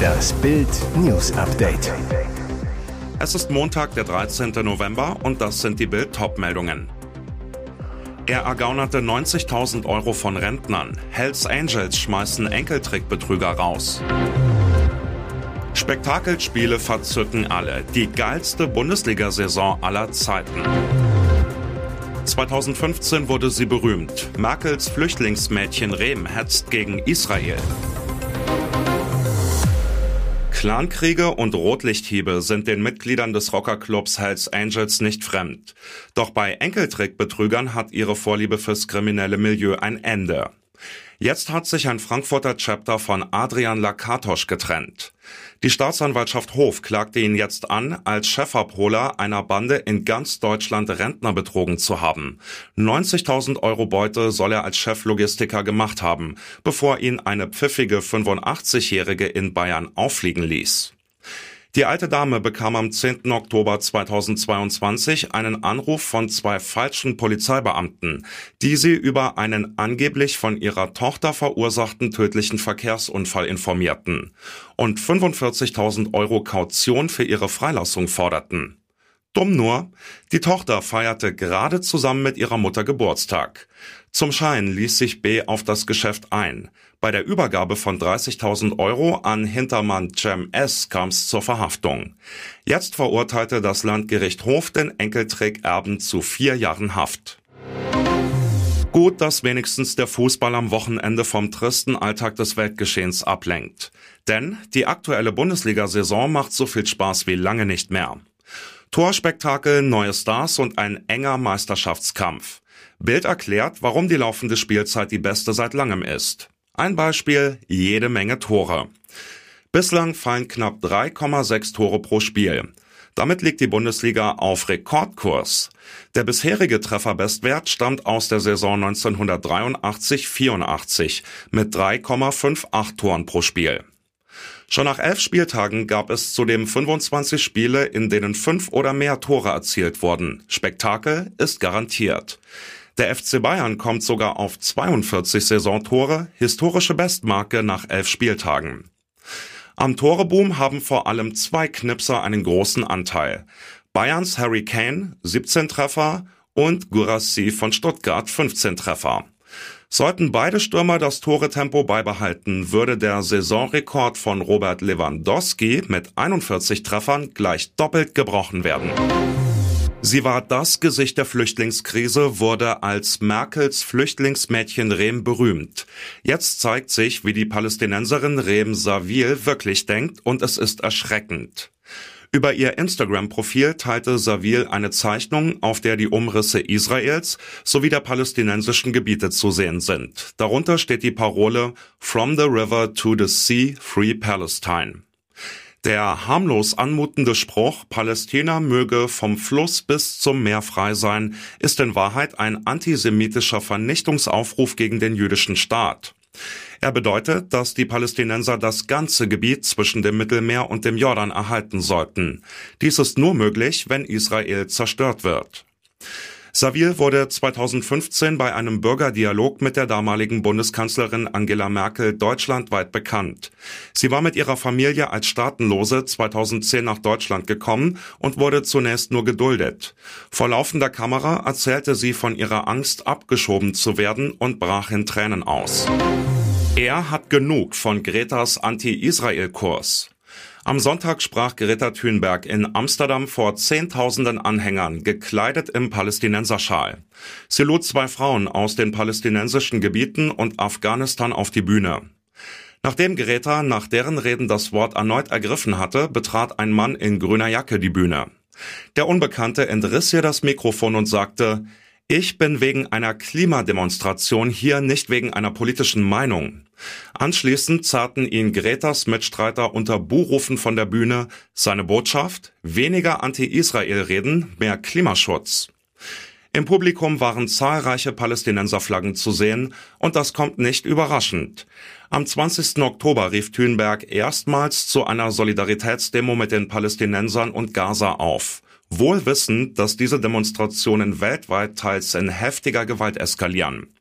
Das Bild News Update. Es ist Montag, der 13. November und das sind die Bild meldungen Er ergaunerte 90.000 Euro von Rentnern. Hells Angels schmeißen Enkeltrickbetrüger raus. Spektakelspiele verzücken alle. Die geilste Bundesliga-Saison aller Zeiten. 2015 wurde sie berühmt. Merkels Flüchtlingsmädchen Rehm hetzt gegen Israel. Clankriege und Rotlichthiebe sind den Mitgliedern des Rockerclubs Hells Angels nicht fremd. Doch bei Enkeltrickbetrügern hat ihre Vorliebe fürs kriminelle Milieu ein Ende. Jetzt hat sich ein Frankfurter Chapter von Adrian Lakatosch getrennt. Die Staatsanwaltschaft Hof klagte ihn jetzt an, als Chefabholer einer Bande in ganz Deutschland Rentner betrogen zu haben. 90.000 Euro Beute soll er als Cheflogistiker gemacht haben, bevor ihn eine pfiffige 85-Jährige in Bayern auffliegen ließ. Die alte Dame bekam am 10. Oktober 2022 einen Anruf von zwei falschen Polizeibeamten, die sie über einen angeblich von ihrer Tochter verursachten tödlichen Verkehrsunfall informierten und 45.000 Euro Kaution für ihre Freilassung forderten. Dumm nur, die Tochter feierte gerade zusammen mit ihrer Mutter Geburtstag. Zum Schein ließ sich B auf das Geschäft ein. Bei der Übergabe von 30.000 Euro an Hintermann Cem S. kam es zur Verhaftung. Jetzt verurteilte das Landgericht Hof den Enkeltrick-Erben zu vier Jahren Haft. Gut, dass wenigstens der Fußball am Wochenende vom tristen Alltag des Weltgeschehens ablenkt. Denn die aktuelle Bundesliga-Saison macht so viel Spaß wie lange nicht mehr. Torspektakel, neue Stars und ein enger Meisterschaftskampf. Bild erklärt, warum die laufende Spielzeit die beste seit langem ist. Ein Beispiel, jede Menge Tore. Bislang fallen knapp 3,6 Tore pro Spiel. Damit liegt die Bundesliga auf Rekordkurs. Der bisherige Trefferbestwert stammt aus der Saison 1983-84 mit 3,58 Toren pro Spiel. Schon nach elf Spieltagen gab es zudem 25 Spiele, in denen fünf oder mehr Tore erzielt wurden. Spektakel ist garantiert. Der FC Bayern kommt sogar auf 42 Saisontore, historische Bestmarke nach elf Spieltagen. Am Toreboom haben vor allem zwei Knipser einen großen Anteil. Bayerns Harry Kane 17 Treffer und Gurassi von Stuttgart 15 Treffer. Sollten beide Stürmer das Toretempo beibehalten, würde der Saisonrekord von Robert Lewandowski mit 41 Treffern gleich doppelt gebrochen werden. Sie war das Gesicht der Flüchtlingskrise, wurde als Merkels Flüchtlingsmädchen Rehm berühmt. Jetzt zeigt sich, wie die Palästinenserin Rehm Savil wirklich denkt und es ist erschreckend. Über ihr Instagram-Profil teilte Savil eine Zeichnung, auf der die Umrisse Israels sowie der palästinensischen Gebiete zu sehen sind. Darunter steht die Parole From the River to the Sea, Free Palestine. Der harmlos anmutende Spruch Palästina möge vom Fluss bis zum Meer frei sein, ist in Wahrheit ein antisemitischer Vernichtungsaufruf gegen den jüdischen Staat. Er bedeutet, dass die Palästinenser das ganze Gebiet zwischen dem Mittelmeer und dem Jordan erhalten sollten. Dies ist nur möglich, wenn Israel zerstört wird. Savil wurde 2015 bei einem Bürgerdialog mit der damaligen Bundeskanzlerin Angela Merkel deutschlandweit bekannt. Sie war mit ihrer Familie als Staatenlose 2010 nach Deutschland gekommen und wurde zunächst nur geduldet. Vor laufender Kamera erzählte sie von ihrer Angst, abgeschoben zu werden und brach in Tränen aus. Er hat genug von Gretas Anti-Israel-Kurs. Am Sonntag sprach Greta Thunberg in Amsterdam vor Zehntausenden Anhängern, gekleidet im Palästinenserschal. Sie lud zwei Frauen aus den palästinensischen Gebieten und Afghanistan auf die Bühne. Nachdem Greta nach deren Reden das Wort erneut ergriffen hatte, betrat ein Mann in grüner Jacke die Bühne. Der Unbekannte entriss ihr das Mikrofon und sagte, ich bin wegen einer Klimademonstration hier, nicht wegen einer politischen Meinung. Anschließend zerrten ihn Gretas Mitstreiter unter Buhrufen von der Bühne. Seine Botschaft? Weniger Anti-Israel-Reden, mehr Klimaschutz. Im Publikum waren zahlreiche Palästinenserflaggen zu sehen und das kommt nicht überraschend. Am 20. Oktober rief Thünberg erstmals zu einer Solidaritätsdemo mit den Palästinensern und Gaza auf wohl wissend, dass diese Demonstrationen weltweit teils in heftiger Gewalt eskalieren.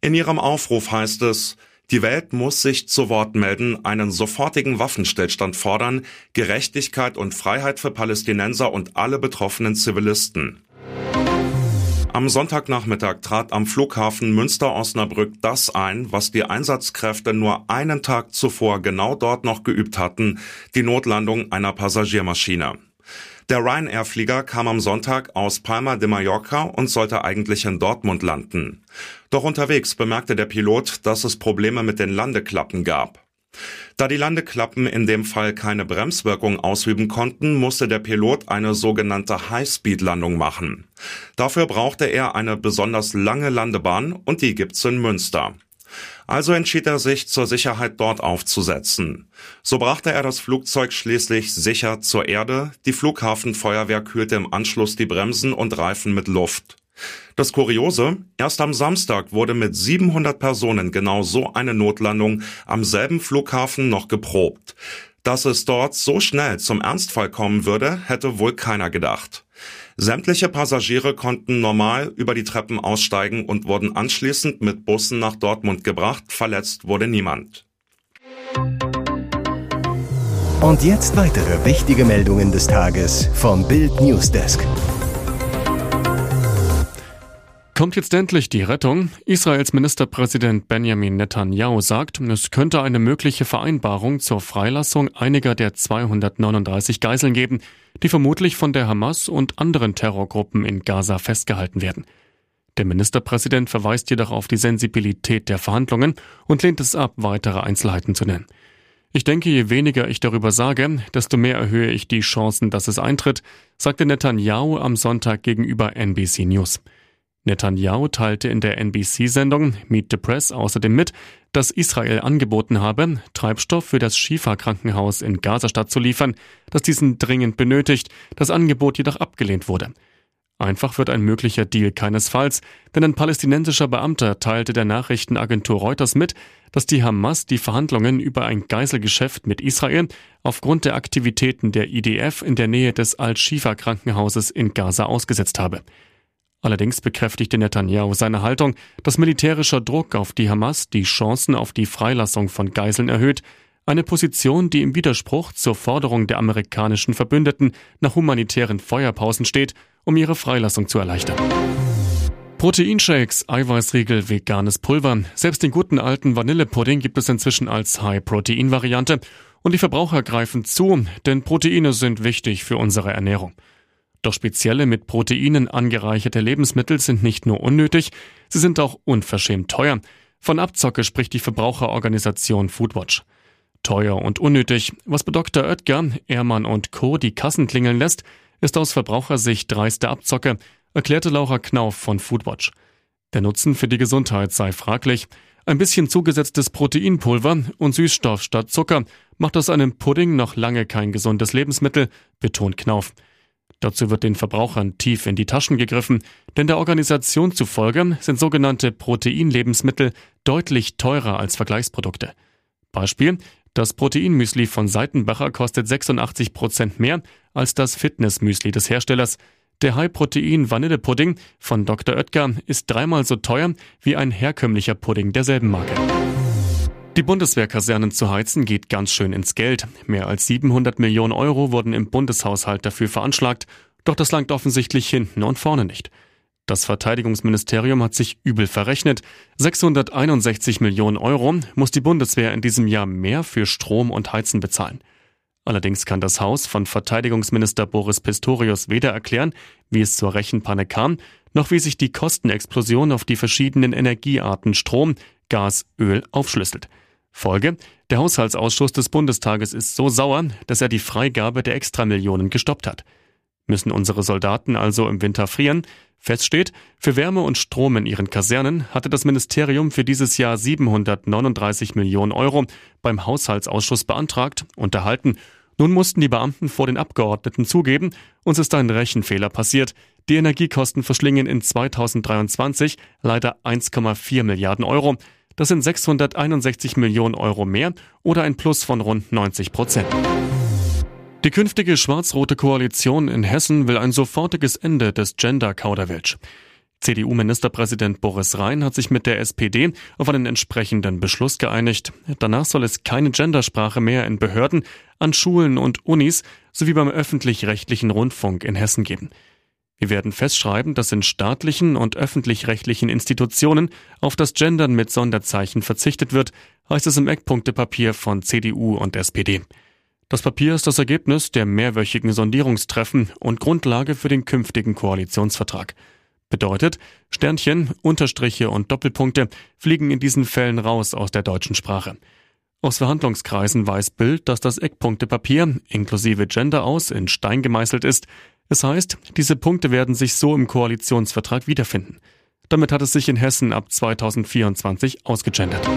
In ihrem Aufruf heißt es, Die Welt muss sich zu Wort melden, einen sofortigen Waffenstillstand fordern, Gerechtigkeit und Freiheit für Palästinenser und alle betroffenen Zivilisten. Am Sonntagnachmittag trat am Flughafen Münster-Osnabrück das ein, was die Einsatzkräfte nur einen Tag zuvor genau dort noch geübt hatten, die Notlandung einer Passagiermaschine. Der Ryanair-Flieger kam am Sonntag aus Palma de Mallorca und sollte eigentlich in Dortmund landen. Doch unterwegs bemerkte der Pilot, dass es Probleme mit den Landeklappen gab. Da die Landeklappen in dem Fall keine Bremswirkung ausüben konnten, musste der Pilot eine sogenannte High-Speed-Landung machen. Dafür brauchte er eine besonders lange Landebahn und die gibt's in Münster. Also entschied er sich, zur Sicherheit dort aufzusetzen. So brachte er das Flugzeug schließlich sicher zur Erde, die Flughafenfeuerwehr kühlte im Anschluss die Bremsen und Reifen mit Luft. Das Kuriose, erst am Samstag wurde mit 700 Personen genau so eine Notlandung am selben Flughafen noch geprobt. Dass es dort so schnell zum Ernstfall kommen würde, hätte wohl keiner gedacht. Sämtliche Passagiere konnten normal über die Treppen aussteigen und wurden anschließend mit Bussen nach Dortmund gebracht. Verletzt wurde niemand. Und jetzt weitere wichtige Meldungen des Tages vom Bild Newsdesk. Kommt jetzt endlich die Rettung? Israels Ministerpräsident Benjamin Netanyahu sagt, es könnte eine mögliche Vereinbarung zur Freilassung einiger der 239 Geiseln geben, die vermutlich von der Hamas und anderen Terrorgruppen in Gaza festgehalten werden. Der Ministerpräsident verweist jedoch auf die Sensibilität der Verhandlungen und lehnt es ab, weitere Einzelheiten zu nennen. Ich denke, je weniger ich darüber sage, desto mehr erhöhe ich die Chancen, dass es eintritt, sagte Netanyahu am Sonntag gegenüber NBC News. Netanyahu teilte in der NBC-Sendung Meet the Press außerdem mit, dass Israel angeboten habe, Treibstoff für das Schifa-Krankenhaus in Gazastadt zu liefern, das diesen dringend benötigt, das Angebot jedoch abgelehnt wurde. Einfach wird ein möglicher Deal keinesfalls, denn ein palästinensischer Beamter teilte der Nachrichtenagentur Reuters mit, dass die Hamas die Verhandlungen über ein Geiselgeschäft mit Israel aufgrund der Aktivitäten der IDF in der Nähe des Al-Shifa-Krankenhauses in Gaza ausgesetzt habe. Allerdings bekräftigte Netanyahu seine Haltung, dass militärischer Druck auf die Hamas die Chancen auf die Freilassung von Geiseln erhöht, eine Position, die im Widerspruch zur Forderung der amerikanischen Verbündeten nach humanitären Feuerpausen steht, um ihre Freilassung zu erleichtern. Proteinshakes, Eiweißriegel, veganes Pulver, selbst den guten alten Vanillepudding gibt es inzwischen als High-Protein-Variante und die Verbraucher greifen zu, denn Proteine sind wichtig für unsere Ernährung. Doch spezielle mit Proteinen angereicherte Lebensmittel sind nicht nur unnötig, sie sind auch unverschämt teuer. Von Abzocke spricht die Verbraucherorganisation Foodwatch. Teuer und unnötig, was bei Dr. Oetker, Ehrmann und Co. die Kassen klingeln lässt, ist aus Verbrauchersicht dreiste Abzocke, erklärte Laura Knauf von Foodwatch. Der Nutzen für die Gesundheit sei fraglich. Ein bisschen zugesetztes Proteinpulver und Süßstoff statt Zucker macht aus einem Pudding noch lange kein gesundes Lebensmittel, betont Knauf. Dazu wird den Verbrauchern tief in die Taschen gegriffen, denn der Organisation zufolge sind sogenannte Proteinlebensmittel deutlich teurer als Vergleichsprodukte. Beispiel, das Proteinmüsli von Seitenbacher kostet 86 Prozent mehr als das Fitnessmüsli des Herstellers. Der High-Protein-Vanillepudding von Dr. Oetker ist dreimal so teuer wie ein herkömmlicher Pudding derselben Marke. Die Bundeswehrkasernen zu heizen geht ganz schön ins Geld. Mehr als 700 Millionen Euro wurden im Bundeshaushalt dafür veranschlagt, doch das langt offensichtlich hinten und vorne nicht. Das Verteidigungsministerium hat sich übel verrechnet. 661 Millionen Euro muss die Bundeswehr in diesem Jahr mehr für Strom und Heizen bezahlen. Allerdings kann das Haus von Verteidigungsminister Boris Pistorius weder erklären, wie es zur Rechenpanne kam, noch wie sich die Kostenexplosion auf die verschiedenen Energiearten Strom, Gas, Öl aufschlüsselt. Folge, der Haushaltsausschuss des Bundestages ist so sauer, dass er die Freigabe der Extramillionen gestoppt hat. Müssen unsere Soldaten also im Winter frieren? Fest steht, für Wärme und Strom in ihren Kasernen hatte das Ministerium für dieses Jahr 739 Millionen Euro beim Haushaltsausschuss beantragt und erhalten. Nun mussten die Beamten vor den Abgeordneten zugeben, uns ist ein Rechenfehler passiert. Die Energiekosten verschlingen in 2023 leider 1,4 Milliarden Euro. Das sind 661 Millionen Euro mehr oder ein Plus von rund 90 Prozent. Die künftige schwarz-rote Koalition in Hessen will ein sofortiges Ende des Gender-Kauderwelsch. CDU-Ministerpräsident Boris Rhein hat sich mit der SPD auf einen entsprechenden Beschluss geeinigt. Danach soll es keine Gendersprache mehr in Behörden, an Schulen und Unis sowie beim öffentlich-rechtlichen Rundfunk in Hessen geben. Wir werden festschreiben, dass in staatlichen und öffentlich-rechtlichen Institutionen auf das Gendern mit Sonderzeichen verzichtet wird, heißt es im Eckpunktepapier von CDU und SPD. Das Papier ist das Ergebnis der mehrwöchigen Sondierungstreffen und Grundlage für den künftigen Koalitionsvertrag. Bedeutet, Sternchen, Unterstriche und Doppelpunkte fliegen in diesen Fällen raus aus der deutschen Sprache. Aus Verhandlungskreisen weiß Bild, dass das Eckpunktepapier inklusive Gender aus in Stein gemeißelt ist. Es heißt, diese Punkte werden sich so im Koalitionsvertrag wiederfinden. Damit hat es sich in Hessen ab 2024 ausgegendert.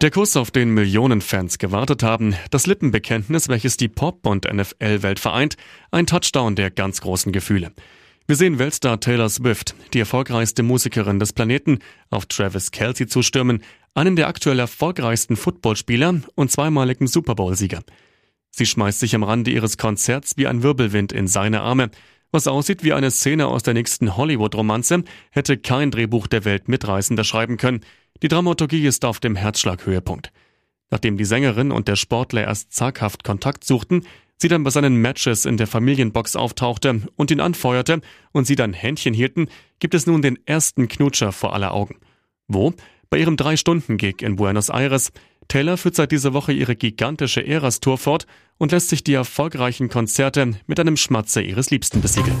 Der Kuss, auf den Millionen Fans gewartet haben, das Lippenbekenntnis, welches die Pop- und NFL-Welt vereint, ein Touchdown der ganz großen Gefühle. Wir sehen Weltstar Taylor Swift, die erfolgreichste Musikerin des Planeten, auf Travis Kelsey zustürmen, einen der aktuell erfolgreichsten Footballspieler und zweimaligen Super Bowl-Sieger. Sie schmeißt sich am Rande ihres Konzerts wie ein Wirbelwind in seine Arme. Was aussieht wie eine Szene aus der nächsten Hollywood-Romanze, hätte kein Drehbuch der Welt mitreißender schreiben können. Die Dramaturgie ist auf dem Herzschlaghöhepunkt. Nachdem die Sängerin und der Sportler erst zaghaft Kontakt suchten, sie dann bei seinen Matches in der Familienbox auftauchte und ihn anfeuerte und sie dann Händchen hielten, gibt es nun den ersten Knutscher vor aller Augen. Wo? Bei ihrem Drei-Stunden-Gig in Buenos Aires. Taylor führt seit dieser Woche ihre gigantische Eras-Tour fort und lässt sich die erfolgreichen Konzerte mit einem Schmatzer ihres Liebsten besiegeln.